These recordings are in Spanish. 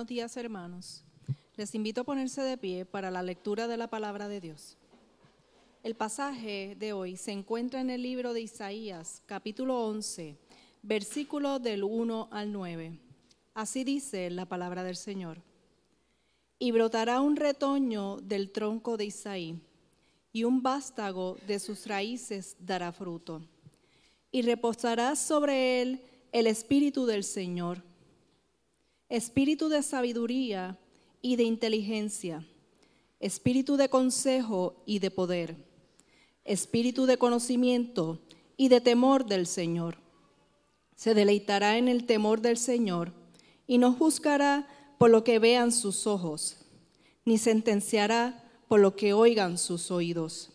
Buenos días, hermanos. Les invito a ponerse de pie para la lectura de la palabra de Dios. El pasaje de hoy se encuentra en el libro de Isaías, capítulo 11, versículo del 1 al 9. Así dice la palabra del Señor. Y brotará un retoño del tronco de Isaí, y un vástago de sus raíces dará fruto. Y reposará sobre él el espíritu del Señor, espíritu de sabiduría y de inteligencia, espíritu de consejo y de poder, espíritu de conocimiento y de temor del Señor. Se deleitará en el temor del Señor y no juzgará por lo que vean sus ojos, ni sentenciará por lo que oigan sus oídos,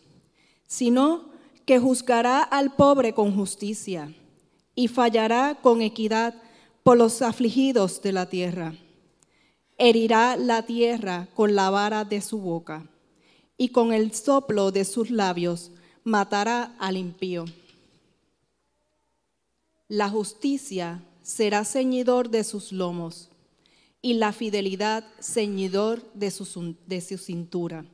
sino que juzgará al pobre con justicia y fallará con equidad por los afligidos de la tierra. Herirá la tierra con la vara de su boca y con el soplo de sus labios matará al impío. La justicia será ceñidor de sus lomos y la fidelidad ceñidor de su, de su cintura.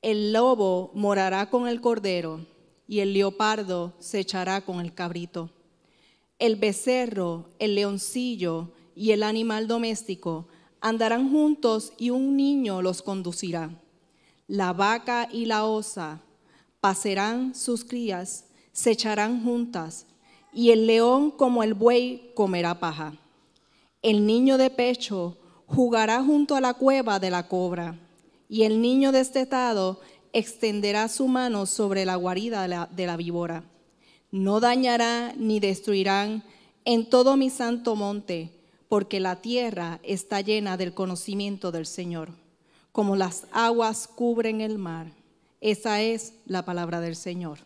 El lobo morará con el cordero y el leopardo se echará con el cabrito. El becerro, el leoncillo y el animal doméstico andarán juntos y un niño los conducirá. La vaca y la osa pacerán sus crías, se echarán juntas y el león como el buey comerá paja. El niño de pecho jugará junto a la cueva de la cobra, y el niño destetado extenderá su mano sobre la guarida de la, de la víbora. No dañará ni destruirán en todo mi santo monte, porque la tierra está llena del conocimiento del Señor, como las aguas cubren el mar. Esa es la palabra del Señor.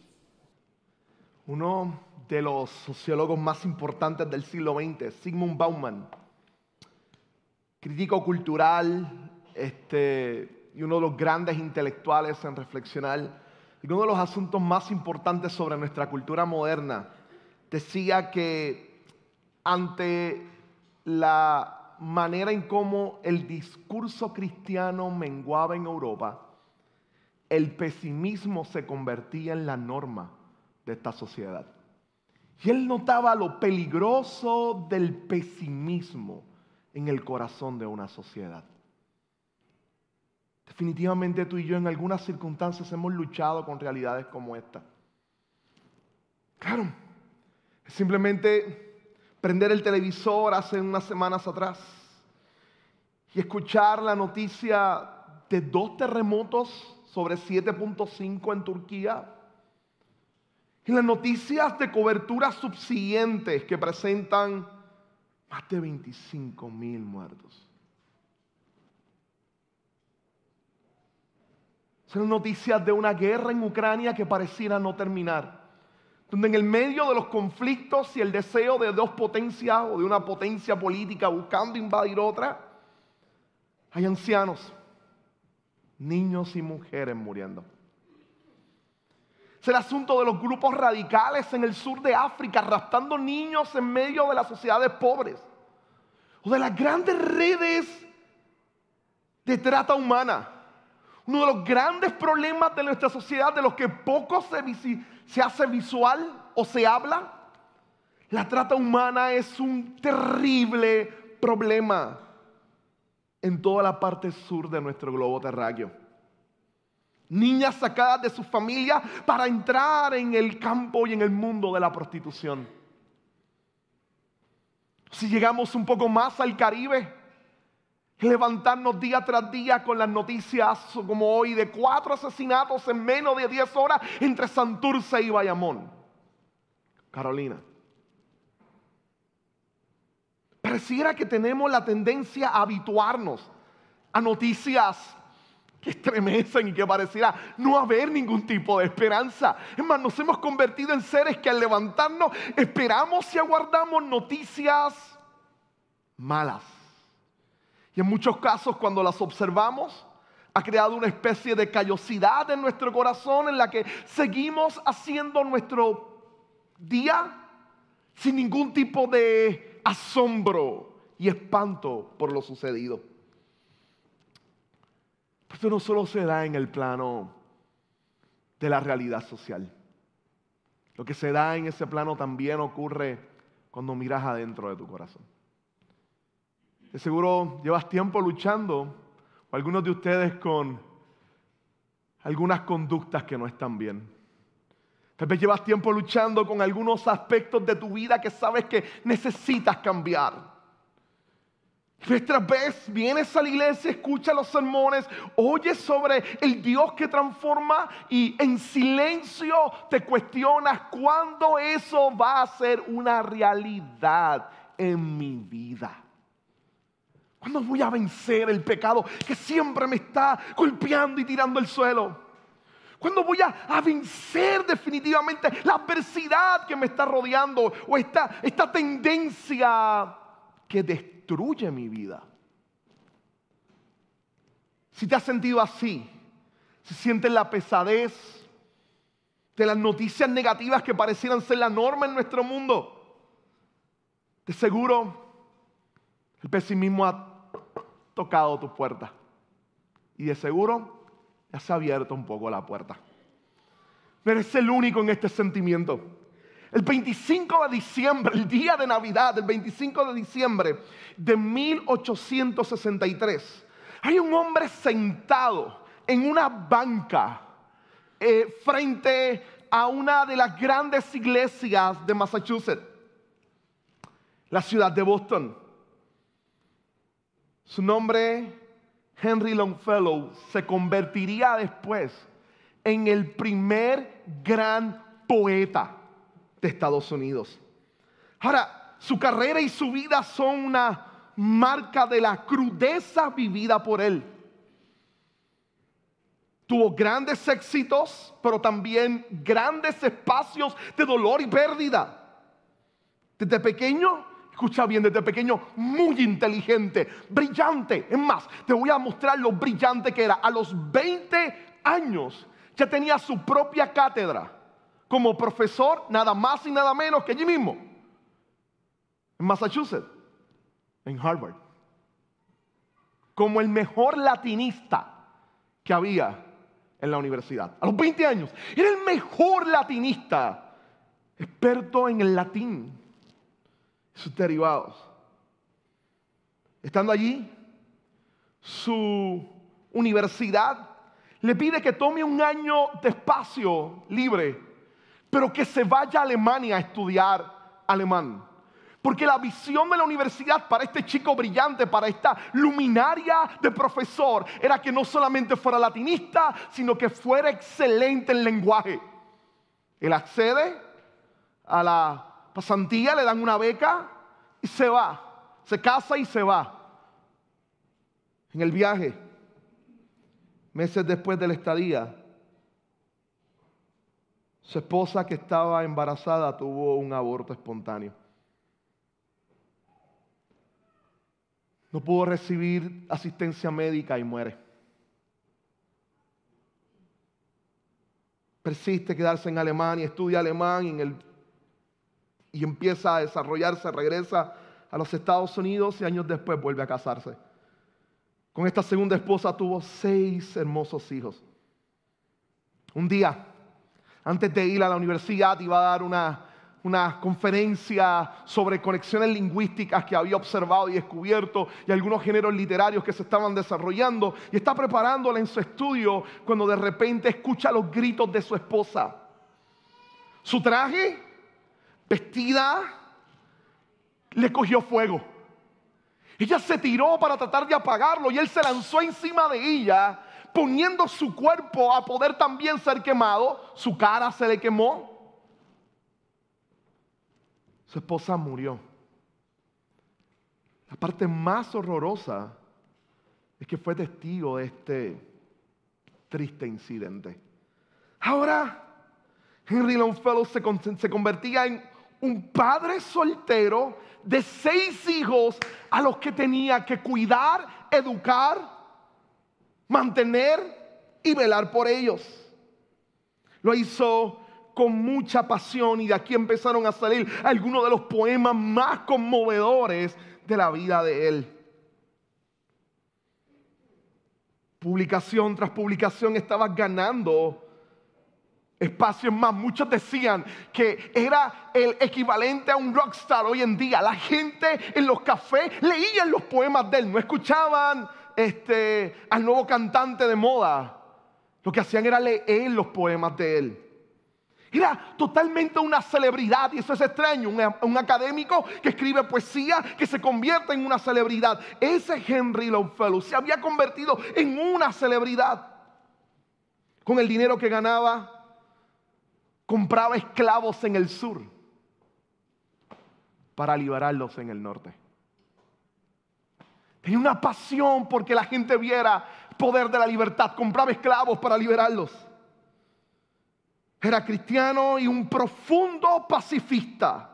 Uno de los sociólogos más importantes del siglo XX, Sigmund Bauman, crítico cultural este, y uno de los grandes intelectuales en reflexionar, uno de los asuntos más importantes sobre nuestra cultura moderna, decía que ante la manera en cómo el discurso cristiano menguaba en Europa, el pesimismo se convertía en la norma de esta sociedad. Y él notaba lo peligroso del pesimismo en el corazón de una sociedad. Definitivamente tú y yo en algunas circunstancias hemos luchado con realidades como esta. Claro, simplemente prender el televisor hace unas semanas atrás y escuchar la noticia de dos terremotos sobre 7.5 en Turquía y las noticias de cobertura subsiguientes que presentan más de 25 mil muertos. Son noticias de una guerra en Ucrania que pareciera no terminar. Donde en el medio de los conflictos y el deseo de dos potencias o de una potencia política buscando invadir otra, hay ancianos, niños y mujeres muriendo. Es el asunto de los grupos radicales en el sur de África, arrastrando niños en medio de las sociedades pobres. O de las grandes redes de trata humana. Uno de los grandes problemas de nuestra sociedad, de los que poco se, se hace visual o se habla. La trata humana es un terrible problema en toda la parte sur de nuestro globo terráqueo niñas sacadas de su familia para entrar en el campo y en el mundo de la prostitución. Si llegamos un poco más al Caribe, levantarnos día tras día con las noticias como hoy de cuatro asesinatos en menos de 10 horas entre Santurce y Bayamón. Carolina. Pareciera que tenemos la tendencia a habituarnos a noticias que estremecen y que pareciera no haber ningún tipo de esperanza. Es más, nos hemos convertido en seres que al levantarnos esperamos y aguardamos noticias malas. Y en muchos casos cuando las observamos, ha creado una especie de callosidad en nuestro corazón en la que seguimos haciendo nuestro día sin ningún tipo de asombro y espanto por lo sucedido. Esto no solo se da en el plano de la realidad social. Lo que se da en ese plano también ocurre cuando miras adentro de tu corazón. De seguro llevas tiempo luchando, o algunos de ustedes con algunas conductas que no están bien. Tal vez llevas tiempo luchando con algunos aspectos de tu vida que sabes que necesitas cambiar. Vez vez vienes a la iglesia, escuchas los sermones, oyes sobre el Dios que transforma y en silencio te cuestionas cuándo eso va a ser una realidad en mi vida. ¿Cuándo voy a vencer el pecado que siempre me está golpeando y tirando el suelo? ¿Cuándo voy a, vencer definitivamente la adversidad que me está rodeando o esta, esta tendencia que destruye mi vida. Si te has sentido así, si sientes la pesadez de las noticias negativas que parecieran ser la norma en nuestro mundo, de seguro el pesimismo ha tocado tu puerta. Y de seguro ya se ha abierto un poco la puerta. No eres el único en este sentimiento. El 25 de diciembre, el día de Navidad, el 25 de diciembre de 1863, hay un hombre sentado en una banca eh, frente a una de las grandes iglesias de Massachusetts, la ciudad de Boston. Su nombre, Henry Longfellow, se convertiría después en el primer gran poeta de Estados Unidos. Ahora, su carrera y su vida son una marca de la crudeza vivida por él. Tuvo grandes éxitos, pero también grandes espacios de dolor y pérdida. Desde pequeño, escucha bien, desde pequeño, muy inteligente, brillante. Es más, te voy a mostrar lo brillante que era. A los 20 años ya tenía su propia cátedra como profesor, nada más y nada menos que allí mismo, en Massachusetts, en Harvard, como el mejor latinista que había en la universidad. A los 20 años, era el mejor latinista, experto en el latín, sus derivados. Estando allí, su universidad le pide que tome un año de espacio libre pero que se vaya a Alemania a estudiar alemán. Porque la visión de la universidad para este chico brillante, para esta luminaria de profesor, era que no solamente fuera latinista, sino que fuera excelente en lenguaje. Él accede a la pasantía, le dan una beca y se va. Se casa y se va. En el viaje, meses después de la estadía, su esposa que estaba embarazada tuvo un aborto espontáneo. No pudo recibir asistencia médica y muere. Persiste quedarse en Alemania, estudia alemán y, y empieza a desarrollarse, regresa a los Estados Unidos y años después vuelve a casarse. Con esta segunda esposa tuvo seis hermosos hijos. Un día antes de ir a la universidad iba a dar una, conferencia sobre conexiones lingüísticas que había observado y descubierto y algunos géneros literarios que se estaban desarrollando y está preparándola en su estudio cuando de repente escucha los gritos de su esposa. Su traje, vestida, le cogió fuego. Ella se tiró para tratar de apagarlo y él se lanzó encima de ella poniendo su cuerpo a poder también ser quemado, su cara se le quemó. Su esposa murió. La parte más horrorosa es que fue testigo de este triste incidente. Ahora, Henry Longfellow se, se convertía en un padre soltero de seis hijos a los que tenía que cuidar, educar mantener y velar por ellos. Lo hizo con mucha pasión y de aquí empezaron a salir algunos de los poemas más conmovedores de la vida de él. Publicación tras publicación estaba ganando espacios más. Muchos decían que era el equivalente a un rockstar hoy en día. La gente en los cafés leían los poemas de él, no escuchaban este, al nuevo cantante de moda. Lo que hacían era leer los poemas de él. Era totalmente una celebridad y eso es extraño. Un, académico que escribe poesía que se convierte en una celebridad. Ese Henry Longfellow se había convertido en una celebridad. Con el dinero que ganaba, compraba esclavos en el sur para liberarlos en el norte. Tenía una pasión porque la gente viera poder de la libertad. Compraba esclavos para liberarlos. Era cristiano y un profundo pacifista.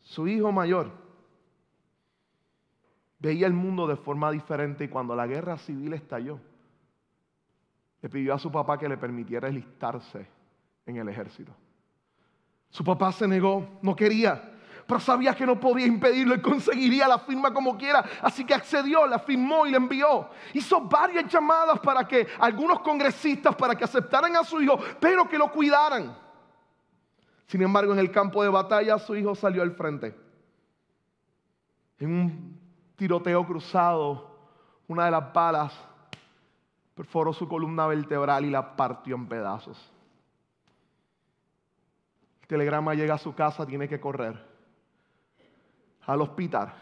Su hijo mayor veía el mundo de forma diferente y cuando la guerra civil estalló, le pidió a su papá que le permitiera enlistarse en el ejército. Su papá se negó, no quería, pero sabía que no podía impedirlo y conseguiría la firma como quiera. Así que accedió, la firmó y la envió. Hizo varias llamadas para que algunos congresistas, para que aceptaran a su hijo, pero que lo cuidaran. Sin embargo, en el campo de batalla su hijo salió al frente. En un tiroteo cruzado, una de las balas perforó su columna vertebral y la partió en pedazos. El telegrama llega a su casa, tiene que correr al hospital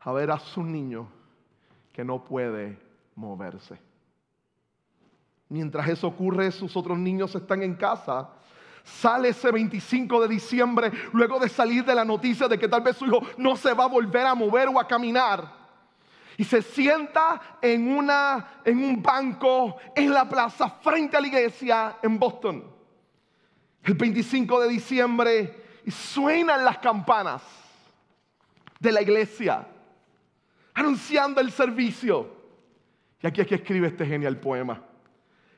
a ver a su niño que no puede moverse. Mientras eso ocurre, sus otros niños están en casa. Sale ese 25 de diciembre, luego de salir de la noticia de que tal vez su hijo no se va a volver a mover o a caminar y se sienta en, una, en un banco en la plaza frente a la iglesia en Boston. El 25 de diciembre y suenan las campanas de la iglesia anunciando el servicio. Y aquí es que escribe este genial poema.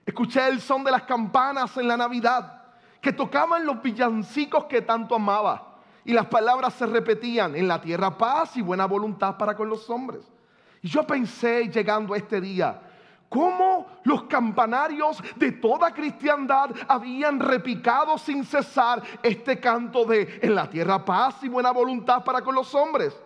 Escuché el son de las campanas en la Navidad que tocaban los villancicos que tanto amaba. Y las palabras se repetían, en la tierra paz y buena voluntad para con los hombres. Y yo pensé llegando a este día, cómo los campanarios de toda cristiandad habían repicado sin cesar este canto de en la tierra paz y buena voluntad para con los hombres.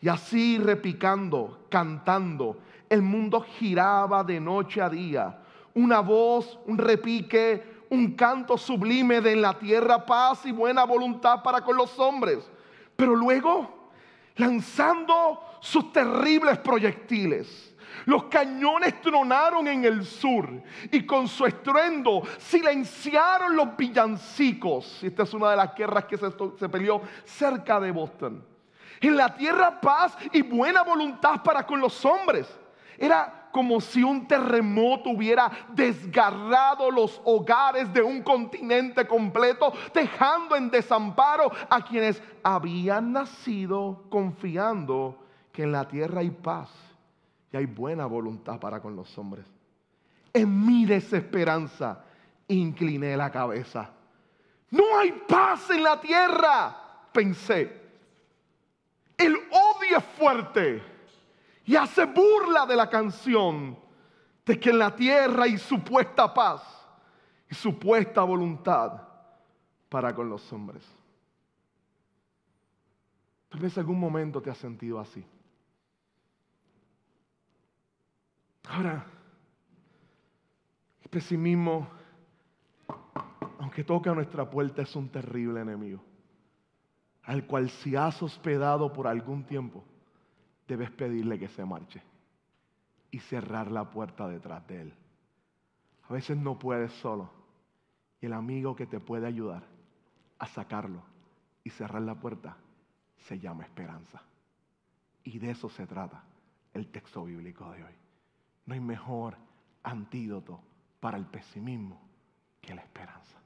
Y así repicando, cantando, el mundo giraba de noche a día. Una voz, un repique, un canto sublime de en la tierra paz y buena voluntad para con los hombres. Pero luego, lanzando sus terribles proyectiles. Los cañones tronaron en el sur y con su estruendo silenciaron los villancicos. Esta es una de las guerras que se, se peleó cerca de Boston. En la tierra paz y buena voluntad para con los hombres. Era como si un terremoto hubiera desgarrado los hogares de un continente completo, dejando en desamparo a quienes habían nacido confiando que en la tierra hay paz y hay buena voluntad para con los hombres. En mi desesperanza incliné la cabeza. No hay paz en la tierra, pensé. El odio es fuerte y hace burla de la canción de que en la tierra hay supuesta paz y supuesta voluntad para con los hombres. Tal vez algún momento te has sentido así. Ahora, el pesimismo, aunque toca nuestra puerta, es un terrible enemigo, al cual si has hospedado por algún tiempo, debes pedirle que se marche y cerrar la puerta detrás de él. A veces no puedes solo y el amigo que te puede ayudar a sacarlo y cerrar la puerta se llama esperanza. Y de eso se trata el texto bíblico de hoy. No hay mejor antídoto para el pesimismo que la esperanza.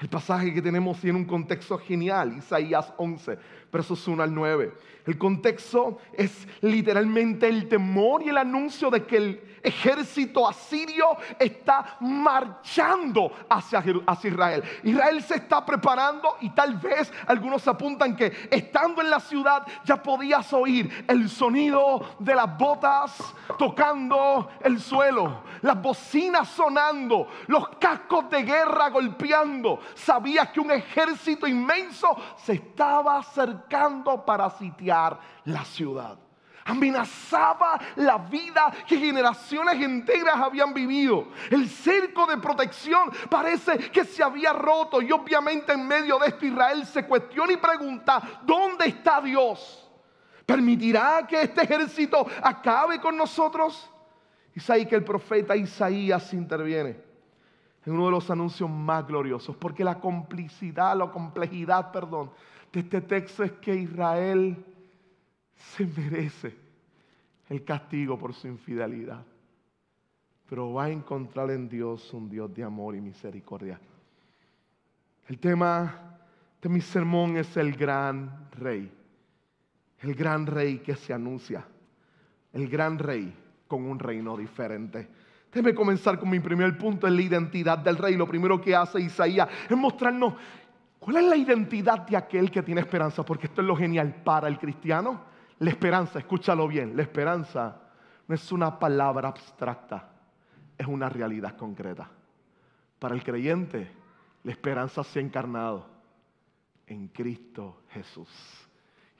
El pasaje que tenemos tiene un contexto genial, Isaías 11, versos 1 al 9. El contexto es literalmente el temor y el anuncio de que el ejército asirio está marchando hacia, hacia, Israel. Israel se está preparando y tal vez algunos apuntan que estando en la ciudad ya podías oír el sonido de las botas tocando el suelo, las bocinas sonando, los cascos de guerra golpeando. Sabías que un ejército inmenso se estaba acercando para sitiar la ciudad amenazaba la vida que generaciones enteras habían vivido. El cerco de protección parece que se había roto y obviamente en medio de esto Israel se cuestiona y pregunta, ¿dónde está Dios? ¿Permitirá que este ejército acabe con nosotros? Y que el profeta Isaías interviene en uno de los anuncios más gloriosos, porque la complicidad, la complejidad, perdón, de este texto es que Israel se merece el castigo por su infidelidad. Pero va a encontrar en Dios un Dios de amor y misericordia. El tema de mi sermón es el gran rey. El gran rey que se anuncia. El gran rey con un reino diferente. Déjeme comenzar con mi primer punto en la identidad del rey. Lo primero que hace Isaías es mostrarnos cuál es la identidad de aquel que tiene esperanza, porque esto es lo genial para el cristiano. La esperanza, escúchalo bien, la esperanza no es una palabra abstracta, es una realidad concreta. Para el creyente, la esperanza se ha encarnado en Cristo Jesús.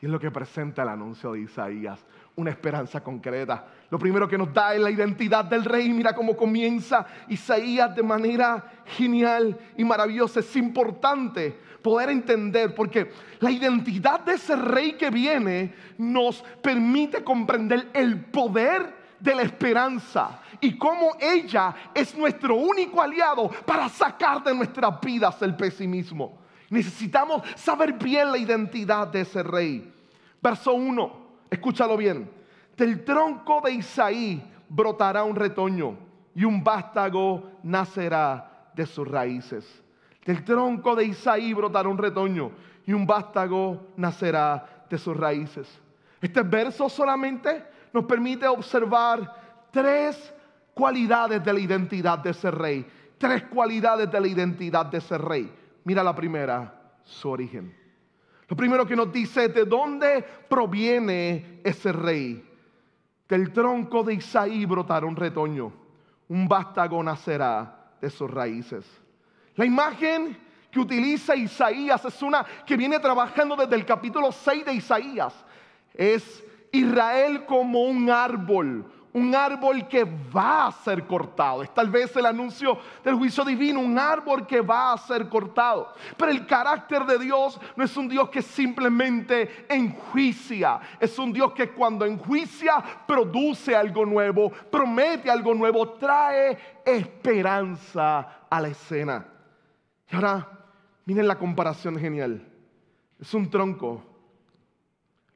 Y es lo que presenta el anuncio de Isaías, una esperanza concreta. Lo primero que nos da es la identidad del rey. Mira cómo comienza Isaías de manera genial y maravillosa. Es importante poder entender porque la identidad de ese rey que viene nos permite comprender el poder de la esperanza y cómo ella es nuestro único aliado para sacar de nuestras vidas el pesimismo. Necesitamos saber bien la identidad de ese rey. Verso 1, escúchalo bien. Del tronco de Isaí brotará un retoño y un vástago nacerá de sus raíces. Del tronco de Isaí brotará un retoño y un vástago nacerá de sus raíces. Este verso solamente nos permite observar tres cualidades de la identidad de ese rey. Tres cualidades de la identidad de ese rey. Mira la primera, su origen. Lo primero que nos dice de dónde proviene ese rey. Del tronco de Isaí brotará un retoño, un vástago nacerá de sus raíces. La imagen que utiliza Isaías es una que viene trabajando desde el capítulo 6 de Isaías. Es Israel como un árbol, un árbol que va a ser cortado. Es tal vez el anuncio del juicio divino, un árbol que va a ser cortado. Pero el carácter de Dios no es un Dios que simplemente enjuicia, es un Dios que cuando enjuicia produce algo nuevo, promete algo nuevo, trae esperanza a la escena. Y ahora, miren la comparación genial. Es un tronco.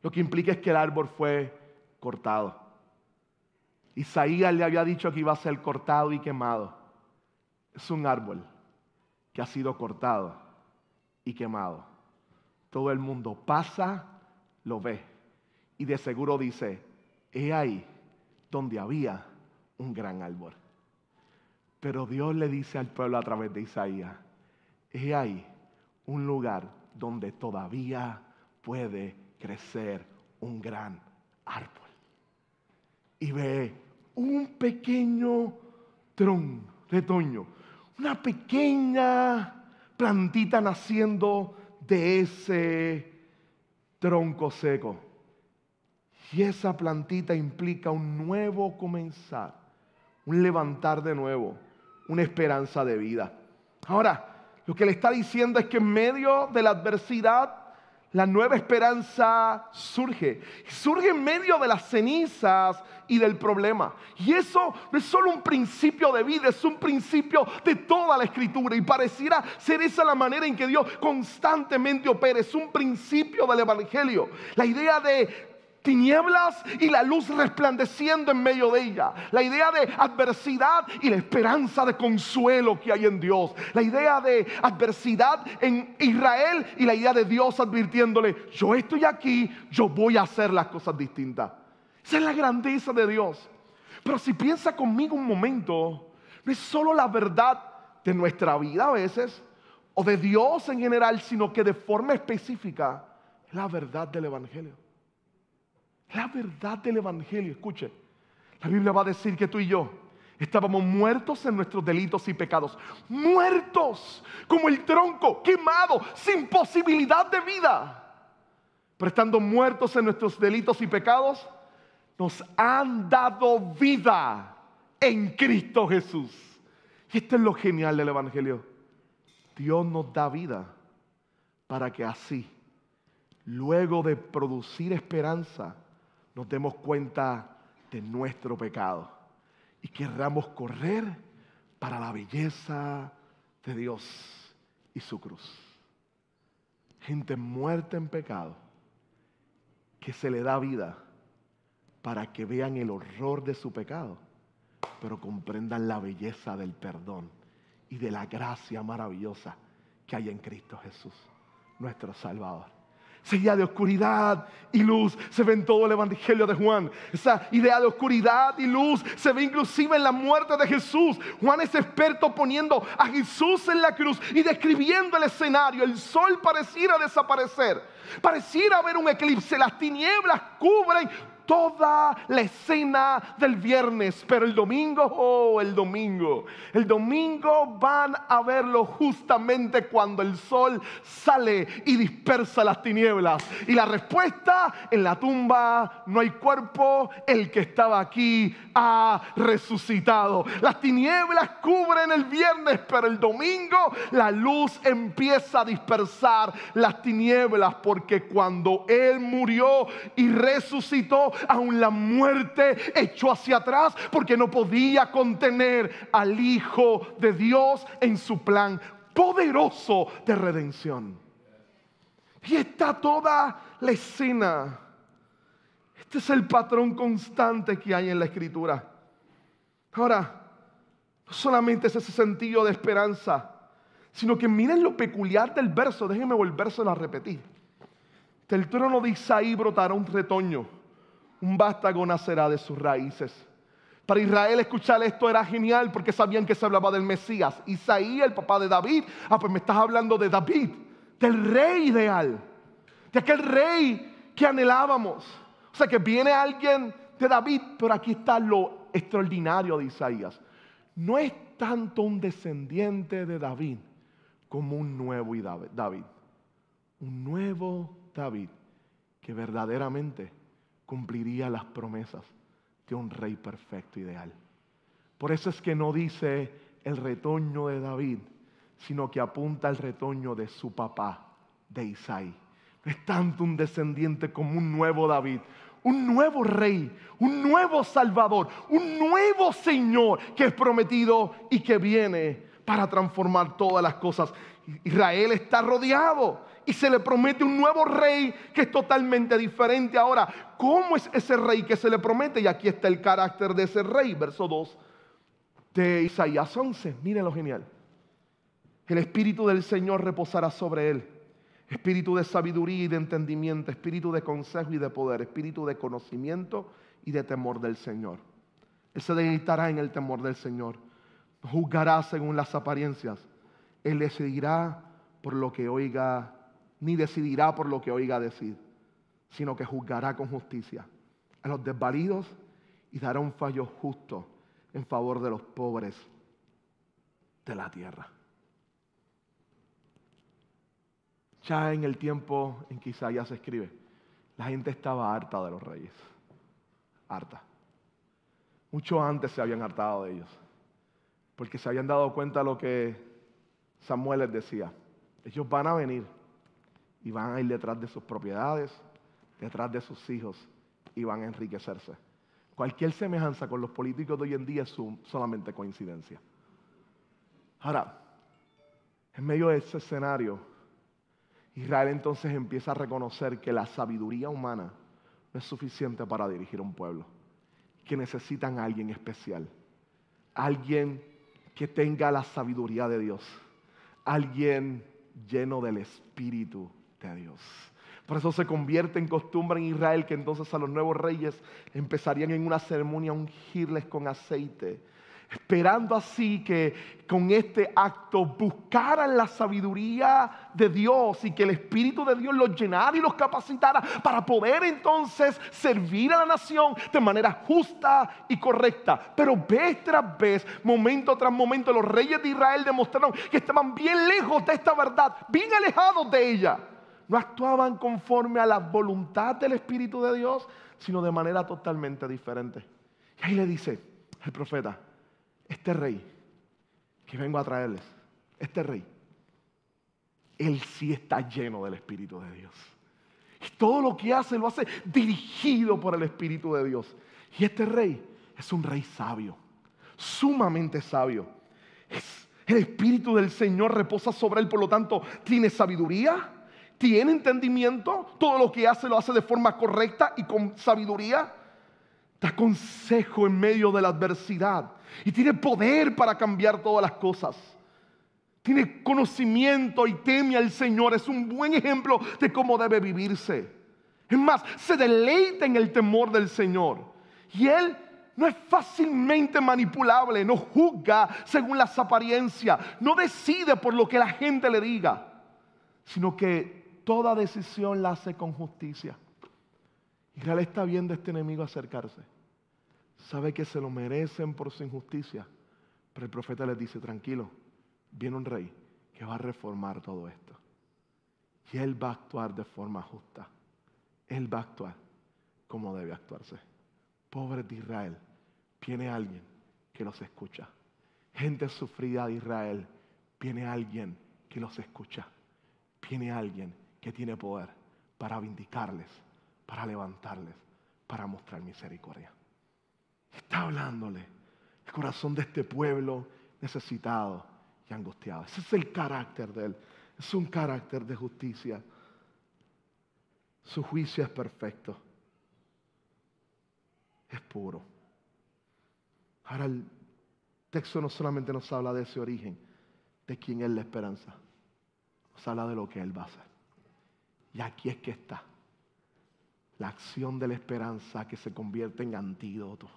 Lo que implica es que el árbol fue cortado. Isaías le había dicho que iba a ser cortado y quemado. Es un árbol que ha sido cortado y quemado. Todo el mundo pasa, lo ve y de seguro dice, he ahí donde había un gran árbol. Pero Dios le dice al pueblo a través de Isaías, he ahí un lugar donde todavía puede crecer un gran árbol. Y ve un pequeño tron, retoño, una pequeña plantita naciendo de ese tronco seco. Y esa plantita implica un nuevo comenzar, un levantar de nuevo, una esperanza de vida. Ahora, lo que le está diciendo es que en medio de la adversidad, la nueva esperanza surge. Surge en medio de las cenizas y del problema. Y eso no es solo un principio de vida, es un principio de toda la escritura. Y pareciera ser esa la manera en que Dios constantemente opera. Es un principio del Evangelio. La idea de Tinieblas y la luz resplandeciendo en medio de ella. La idea de adversidad y la esperanza de consuelo que hay en Dios. La idea de adversidad en Israel y la idea de Dios advirtiéndole, yo estoy aquí, yo voy a hacer las cosas distintas. Esa es la grandeza de Dios. Pero si piensa conmigo un momento, no es solo la verdad de nuestra vida a veces, o de Dios en general, sino que de forma específica, la verdad del Evangelio. La verdad del Evangelio, escuche, la Biblia va a decir que tú y yo estábamos muertos en nuestros delitos y pecados, muertos como el tronco, quemado, sin posibilidad de vida. Pero estando muertos en nuestros delitos y pecados, nos han dado vida en Cristo Jesús. Y esto es lo genial del Evangelio. Dios nos da vida para que así, luego de producir esperanza, nos demos cuenta de nuestro pecado y querramos correr para la belleza de Dios y su cruz. Gente muerta en pecado que se le da vida para que vean el horror de su pecado, pero comprendan la belleza del perdón y de la gracia maravillosa que hay en Cristo Jesús, nuestro Salvador. Esa idea de oscuridad y luz se ve en todo el Evangelio de Juan. Esa idea de oscuridad y luz se ve inclusive en la muerte de Jesús. Juan es experto poniendo a Jesús en la cruz y describiendo el escenario. El sol pareciera desaparecer. Pareciera haber un eclipse. Las tinieblas cubren toda la escena del viernes, pero el domingo, oh, el domingo, el domingo van a verlo justamente cuando el sol sale y dispersa las tinieblas. Y la respuesta, en la tumba no hay cuerpo, el que estaba aquí ha resucitado. Las tinieblas cubren el viernes, pero el domingo la luz empieza a dispersar las tinieblas, porque cuando Él murió y resucitó, aún la muerte echó hacia atrás porque no podía contener al Hijo de Dios en su plan poderoso de redención. Y está toda la escena. Este es el patrón constante que hay en la escritura. Ahora, no solamente es ese sentido de esperanza, sino que miren lo peculiar del verso. Déjenme volvérselo a repetir. Del trono de Isaí brotará un retoño un vástago nacerá de sus raíces. Para Israel escuchar esto era genial porque sabían que se hablaba del Mesías. Isaías, el papá de David. Ah, pues me estás hablando de David, del rey ideal, de aquel rey que anhelábamos. O sea que viene alguien de David, pero aquí está lo extraordinario de Isaías. No es tanto un descendiente de David como un nuevo David. Un nuevo David que verdaderamente cumpliría las promesas de un rey perfecto ideal. Por eso es que no dice el retoño de David, sino que apunta al retoño de su papá, de Isaí. No es tanto un descendiente como un nuevo David, un nuevo rey, un nuevo salvador, un nuevo Señor que es prometido y que viene para transformar todas las cosas. Israel está rodeado y se le promete un nuevo rey que es totalmente diferente. Ahora, ¿cómo es ese rey que se le promete? Y aquí está el carácter de ese rey, verso 2 de Isaías 11. Miren lo genial. El Espíritu del Señor reposará sobre él. Espíritu de sabiduría y de entendimiento, espíritu de consejo y de poder, espíritu de conocimiento y de temor del Señor. Él se deleitará en el temor del Señor. Juzgará según las apariencias. Él decidirá por lo que oiga ni decidirá por lo que oiga decir, sino que juzgará con justicia a los desvalidos y dará un fallo justo en favor de los pobres de la tierra. Ya en el tiempo en que Isaías escribe, la gente estaba harta de los reyes. Harta. Mucho antes se habían hartado de ellos. Porque se habían dado cuenta de lo que Samuel les decía. Ellos van a venir y van a ir detrás de sus propiedades, detrás de sus hijos y van a enriquecerse. Cualquier semejanza con los políticos de hoy en día es solamente coincidencia. Ahora, en medio de ese escenario, Israel entonces empieza a reconocer que la sabiduría humana no es suficiente para dirigir un pueblo. Que necesitan a alguien especial. Alguien que tenga la sabiduría de Dios. Alguien lleno del Espíritu de Dios. Por eso se convierte en costumbre en Israel que entonces a los nuevos reyes empezarían en una ceremonia a ungirles con aceite esperando así que con este acto buscaran la sabiduría de Dios y que el Espíritu de Dios los llenara y los capacitara para poder entonces servir a la nación de manera justa y correcta. Pero vez tras vez, momento tras momento, los reyes de Israel demostraron que estaban bien lejos de esta verdad, bien alejados de ella. No actuaban conforme a la voluntad del Espíritu de Dios, sino de manera totalmente diferente. Y ahí le dice el profeta, este rey que vengo a traerles, este rey, él sí está lleno del Espíritu de Dios. Y todo lo que hace lo hace dirigido por el Espíritu de Dios. Y este rey es un rey sabio, sumamente sabio. el Espíritu del Señor reposa sobre él, por lo tanto, tiene sabiduría, tiene entendimiento, todo lo que hace lo hace de forma correcta y con sabiduría. Da consejo en medio de la adversidad y tiene poder para cambiar todas las cosas. Tiene conocimiento y teme al Señor. Es un buen ejemplo de cómo debe vivirse. Es más, se deleita en el temor del Señor. Y Él no es fácilmente manipulable, no juzga según las apariencias, no decide por lo que la gente le diga, sino que toda decisión la hace con justicia. Israel está viendo a este enemigo acercarse sabe que se lo merecen por su injusticia. Pero el profeta les dice, tranquilo, viene un rey que va a reformar todo esto. Y él va a actuar de forma justa. Él va a actuar como debe actuarse. Pobre de Israel, viene alguien que los escucha. Gente sufrida de Israel, viene alguien que los escucha. Viene alguien que tiene poder para vindicarles, para levantarles, para mostrar misericordia. Está hablándole el corazón de este pueblo necesitado y angustiado. Ese es el carácter de él. Es un carácter de justicia. Su juicio es perfecto. Es puro. Ahora el texto no solamente nos habla de ese origen, de quién es la esperanza. Nos habla de lo que Él va a hacer. Y aquí es que está. La acción de la esperanza que se convierte en antídoto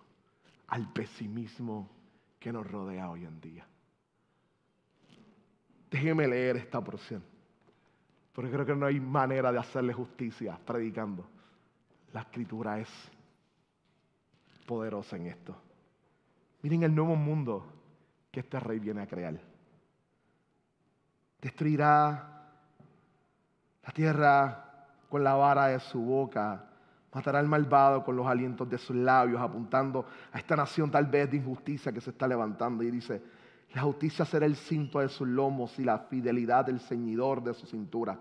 al pesimismo que nos rodea hoy en día. Déjeme leer esta porción, porque creo que no hay manera de hacerle justicia predicando. La escritura es poderosa en esto. Miren el nuevo mundo que este rey viene a crear. Destruirá la tierra con la vara de su boca Matará al malvado con los alientos de sus labios, apuntando a esta nación tal vez de injusticia que se está levantando. Y dice, la justicia será el cinto de sus lomos y la fidelidad del ceñidor de su cintura.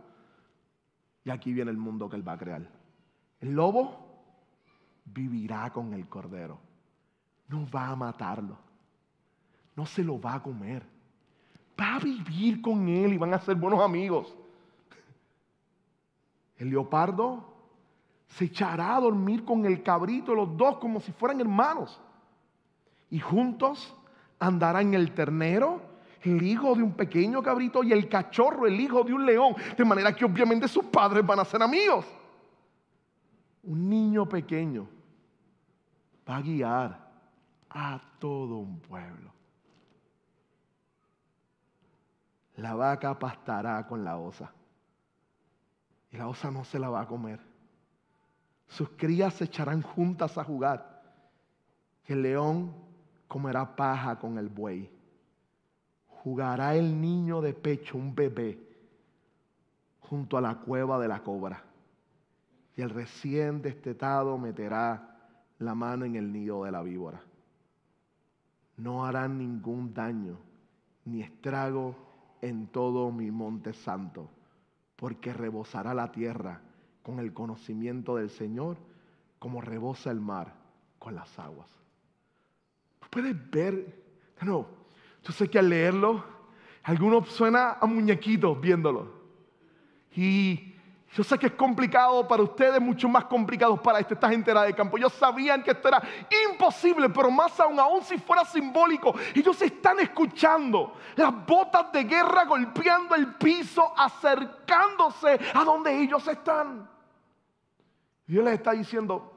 Y aquí viene el mundo que él va a crear. El lobo vivirá con el cordero. No va a matarlo. No se lo va a comer. Va a vivir con él y van a ser buenos amigos. El leopardo se echará a dormir con el cabrito, los dos como si fueran hermanos. Y juntos andarán el ternero, el hijo de un pequeño cabrito y el cachorro, el hijo de un león. De manera que obviamente sus padres van a ser amigos. Un niño pequeño va a guiar a todo un pueblo. La vaca pastará con la osa. Y la osa no se la va a comer sus crías se echarán juntas a jugar. El león comerá paja con el buey. Jugará el niño de pecho, un bebé, junto a la cueva de la cobra. Y el recién destetado meterá la mano en el nido de la víbora. No harán ningún daño ni estrago en todo mi monte santo, porque rebosará la tierra con el conocimiento del Señor como rebosa el mar con las aguas. Puedes ver, no, yo sé que al leerlo, alguno suena a muñequitos viéndolo. Y Yo sé que es complicado para ustedes, mucho más complicado para esta, esta gente era de campo. Ellos sabían que esto era imposible, pero más aún, aún si fuera simbólico, ellos están escuchando las botas de guerra golpeando el piso, acercándose a donde ellos están. Dios les está diciendo,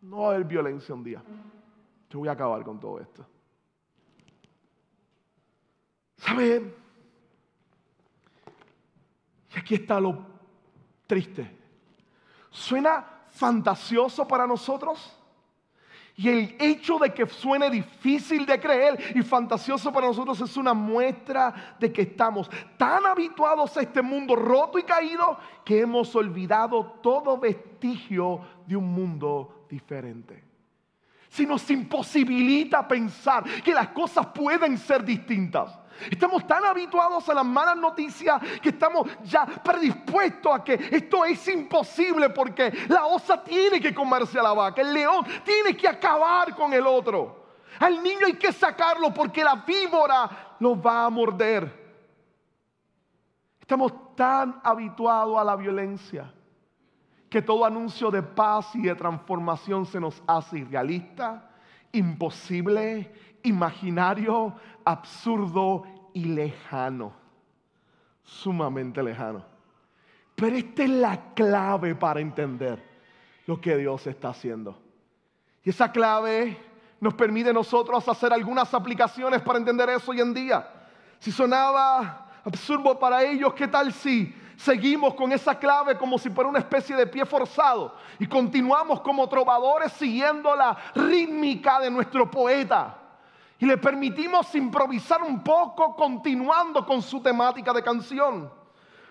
no va a haber violencia un día. Yo voy a acabar con todo esto. ¿Saben? Y aquí está lo triste. Suena fantasioso para nosotros. Y el hecho de que suene difícil de creer y fantasioso para nosotros es una muestra de que estamos tan habituados a este mundo roto y caído que hemos olvidado todo vestigio de un mundo diferente. Si nos imposibilita pensar que las cosas pueden ser distintas. Estamos tan habituados a las malas noticias que estamos ya predispuestos a que esto es imposible porque la osa tiene que comerse a la vaca, el león tiene que acabar con el otro. Al niño hay que sacarlo porque la víbora lo va a morder. Estamos tan habituados a la violencia que todo anuncio de paz y de transformación se nos hace irrealista, imposible, imaginario, absurdo y lejano. Sumamente lejano. Pero esta es la clave para entender lo que Dios está haciendo. Y esa clave nos permite a nosotros hacer algunas aplicaciones para entender eso hoy en día. Si sonaba absurdo para ellos, ¿qué tal si seguimos con esa clave como si fuera una especie de pie forzado y continuamos como trovadores siguiendo la rítmica de nuestro poeta? Y le permitimos improvisar un poco continuando con su temática de canción.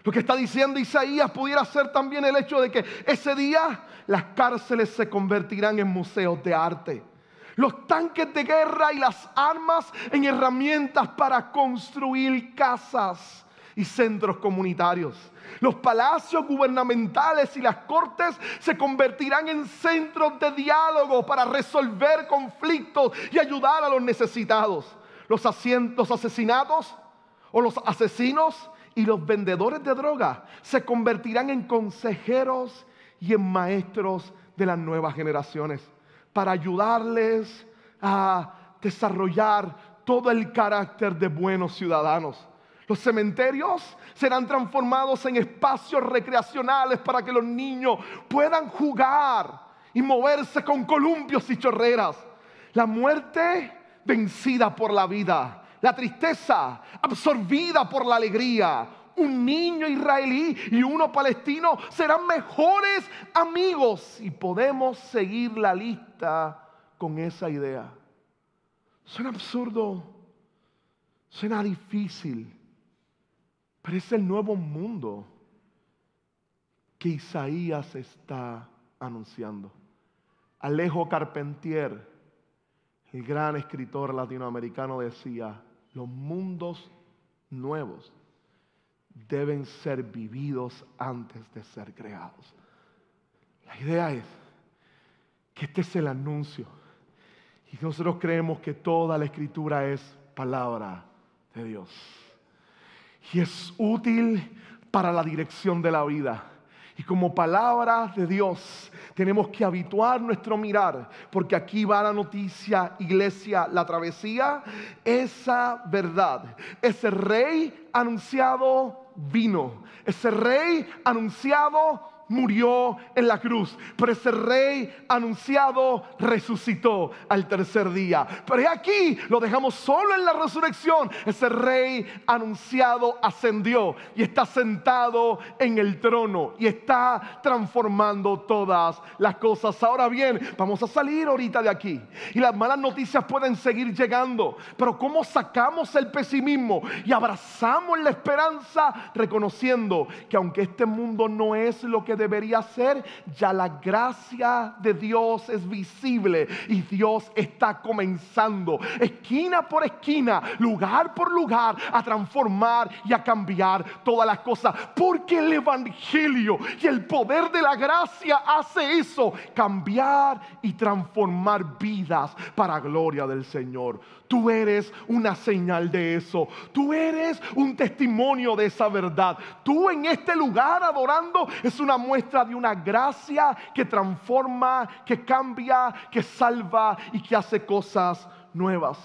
Lo que está diciendo Isaías pudiera ser también el hecho de que ese día las cárceles se convertirán en museos de arte. Los tanques de guerra y las armas en herramientas para construir casas y centros comunitarios. Los palacios gubernamentales y las cortes se convertirán en centros de diálogo para resolver conflictos y ayudar a los necesitados. Los, los asesinatos o los asesinos y los vendedores de droga se convertirán en consejeros y en maestros de las nuevas generaciones para ayudarles a desarrollar todo el carácter de buenos ciudadanos. Los cementerios serán transformados en espacios recreacionales para que los niños puedan jugar y moverse con columpios y chorreras. La muerte vencida por la vida. La tristeza absorbida por la alegría. Un niño israelí y uno palestino serán mejores amigos y podemos seguir la lista con esa idea. Suena absurdo, suena difícil, pero es el nuevo mundo que Isaías está anunciando. Alejo Carpentier, el gran escritor latinoamericano, decía, los mundos nuevos deben ser vividos antes de ser creados. La idea es que este es el anuncio. Y nosotros creemos que toda la escritura es palabra de Dios y es útil para la dirección de la vida. Y como palabra de Dios tenemos que habituar nuestro mirar, porque aquí va la noticia, iglesia, la travesía, esa verdad, ese rey anunciado vino, ese rey anunciado murió en la cruz, pero ese rey anunciado resucitó al tercer día. Pero aquí lo dejamos solo en la resurrección. Ese rey anunciado ascendió y está sentado en el trono y está transformando todas las cosas. Ahora bien, vamos a salir ahorita de aquí y las malas noticias pueden seguir llegando, pero ¿cómo sacamos el pesimismo y abrazamos la esperanza reconociendo que aunque este mundo no es lo que debería ser, ya la gracia de Dios es visible y Dios está comenzando esquina por esquina, lugar por lugar, a transformar y a cambiar todas las cosas. Porque el Evangelio y el poder de la gracia hace eso, cambiar y transformar vidas para gloria del Señor. Tú eres una señal de eso. Tú eres un testimonio de esa verdad. Tú en este lugar adorando es una muestra de una gracia que transforma, que cambia, que salva y que hace cosas nuevas.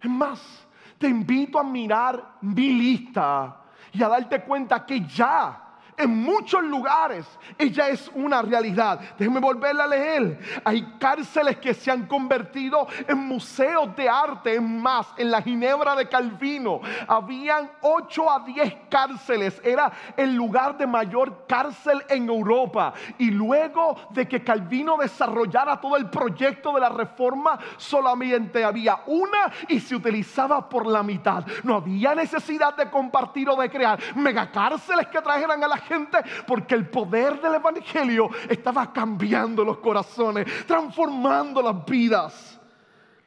Es más, te invito a mirar mi lista y a darte cuenta que ya en muchos lugares ella es una realidad. Déjenme volverla a leer. Hay cárceles que se han convertido en museos de arte. En más, en la Ginebra de Calvino habían 8 a 10 cárceles. Era el lugar de mayor cárcel en Europa. Y luego de que Calvino desarrollara todo el proyecto de la reforma, solamente había una y se utilizaba por la mitad. No había necesidad de compartir o de crear megacárceles que trajeran a la porque el poder del Evangelio estaba cambiando los corazones, transformando las vidas.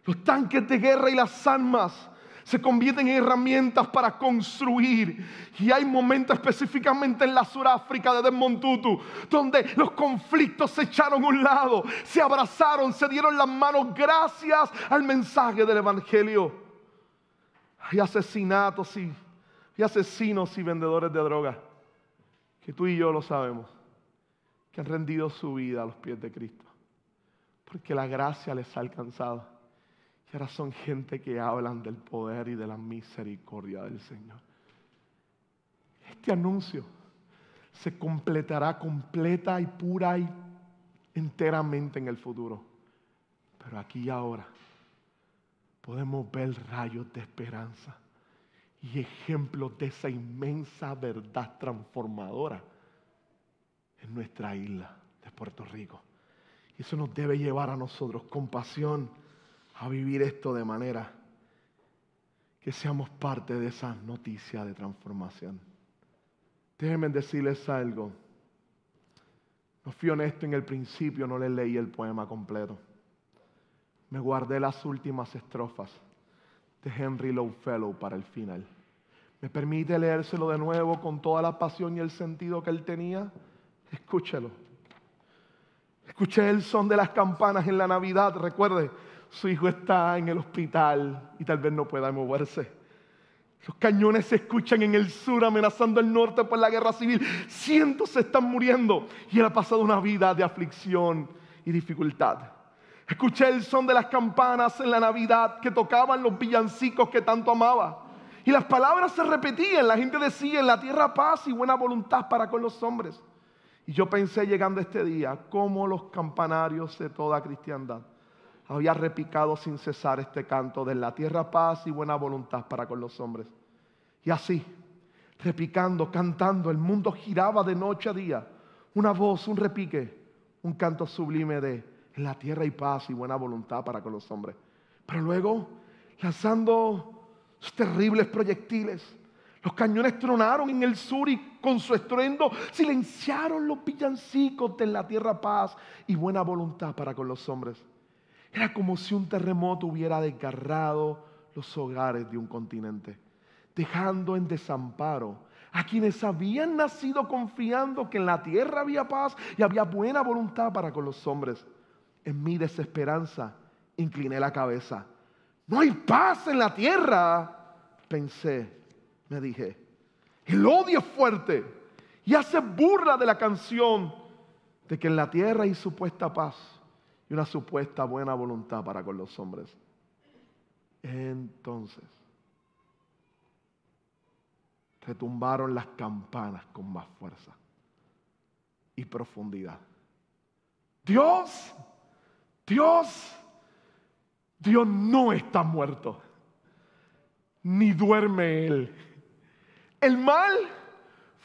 Los tanques de guerra y las armas se convierten en herramientas para construir. Y hay momentos específicamente en la Suráfrica de Desmond Tutu donde los conflictos se echaron a un lado, se abrazaron, se dieron las manos gracias al mensaje del Evangelio. Hay asesinatos y, y asesinos y vendedores de drogas que tú y yo lo sabemos, que han rendido su vida a los pies de Cristo, porque la gracia les ha alcanzado. Y ahora son gente que hablan del poder y de la misericordia del Señor. Este anuncio se completará completa y pura y enteramente en el futuro. Pero aquí y ahora podemos ver rayos de esperanza y ejemplos de esa inmensa verdad transformadora en nuestra isla de Puerto Rico. Y eso nos debe llevar a nosotros con pasión a vivir esto de manera que seamos parte de esa noticia de transformación. Déjenme decirles algo. No fui honesto en el principio, no les leí el poema completo. Me guardé las últimas estrofas de Henry Longfellow para el final. ¿Me permite leérselo de nuevo con toda la pasión y el sentido que él tenía? Escúchelo. Escuché el son de las campanas en la Navidad. Recuerde, su hijo está en el hospital y tal vez no pueda moverse. Los cañones se escuchan en el sur amenazando el norte por la guerra civil. Cientos se están muriendo y él ha pasado una vida de aflicción y dificultad. Escuché el son de las campanas en la Navidad que tocaban los villancicos que tanto amaba. Y las palabras se repetían, la gente decía, en la tierra paz y buena voluntad para con los hombres. Y yo pensé llegando este día, cómo los campanarios de toda cristiandad había repicado sin cesar este canto de la tierra paz y buena voluntad para con los hombres. Y así, repicando, cantando, el mundo giraba de noche a día. Una voz, un repique, un canto sublime de en la tierra y paz y buena voluntad para con los hombres. Pero luego, lanzando terribles proyectiles. Los cañones tronaron en el sur y con su estruendo silenciaron los villancicos de la tierra paz y buena voluntad para con los hombres. Era como si un terremoto hubiera desgarrado los hogares de un continente, dejando en desamparo a quienes habían nacido confiando que en la tierra había paz y había buena voluntad para con los hombres. En mi desesperanza incliné la cabeza no hay paz en la tierra. Pensé, me dije, el odio es fuerte y hace burla de la canción de que en la tierra hay supuesta paz y una supuesta buena voluntad para con los hombres. Entonces, retumbaron las campanas con más fuerza y profundidad. Dios, Dios Dios no está muerto, ni duerme Él. El mal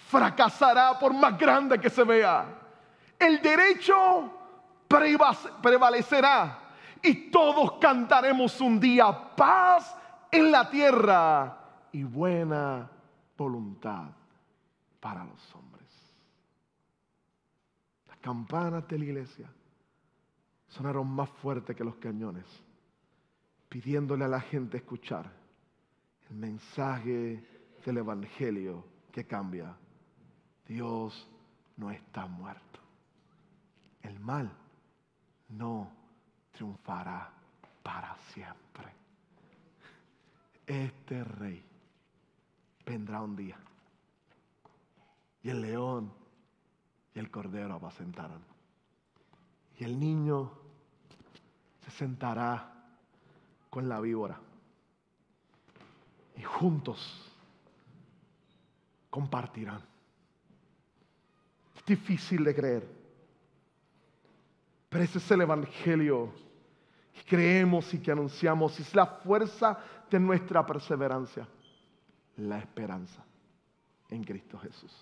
fracasará por más grande que se vea. El derecho prevalecerá y todos cantaremos un día paz en la tierra y buena voluntad para los hombres. Las campanas de la iglesia sonaron más fuerte que los cañones pidiéndole a la gente escuchar el mensaje del Evangelio que cambia. Dios no está muerto. El mal no triunfará para siempre. Este rey vendrá un día. Y el león y el cordero apacentarán. Y el niño se sentará con la víbora. Y juntos compartirán. Es difícil de creer. Pero ese es el Evangelio que creemos y que anunciamos. Es la fuerza de nuestra perseverancia. La esperanza en Cristo Jesús.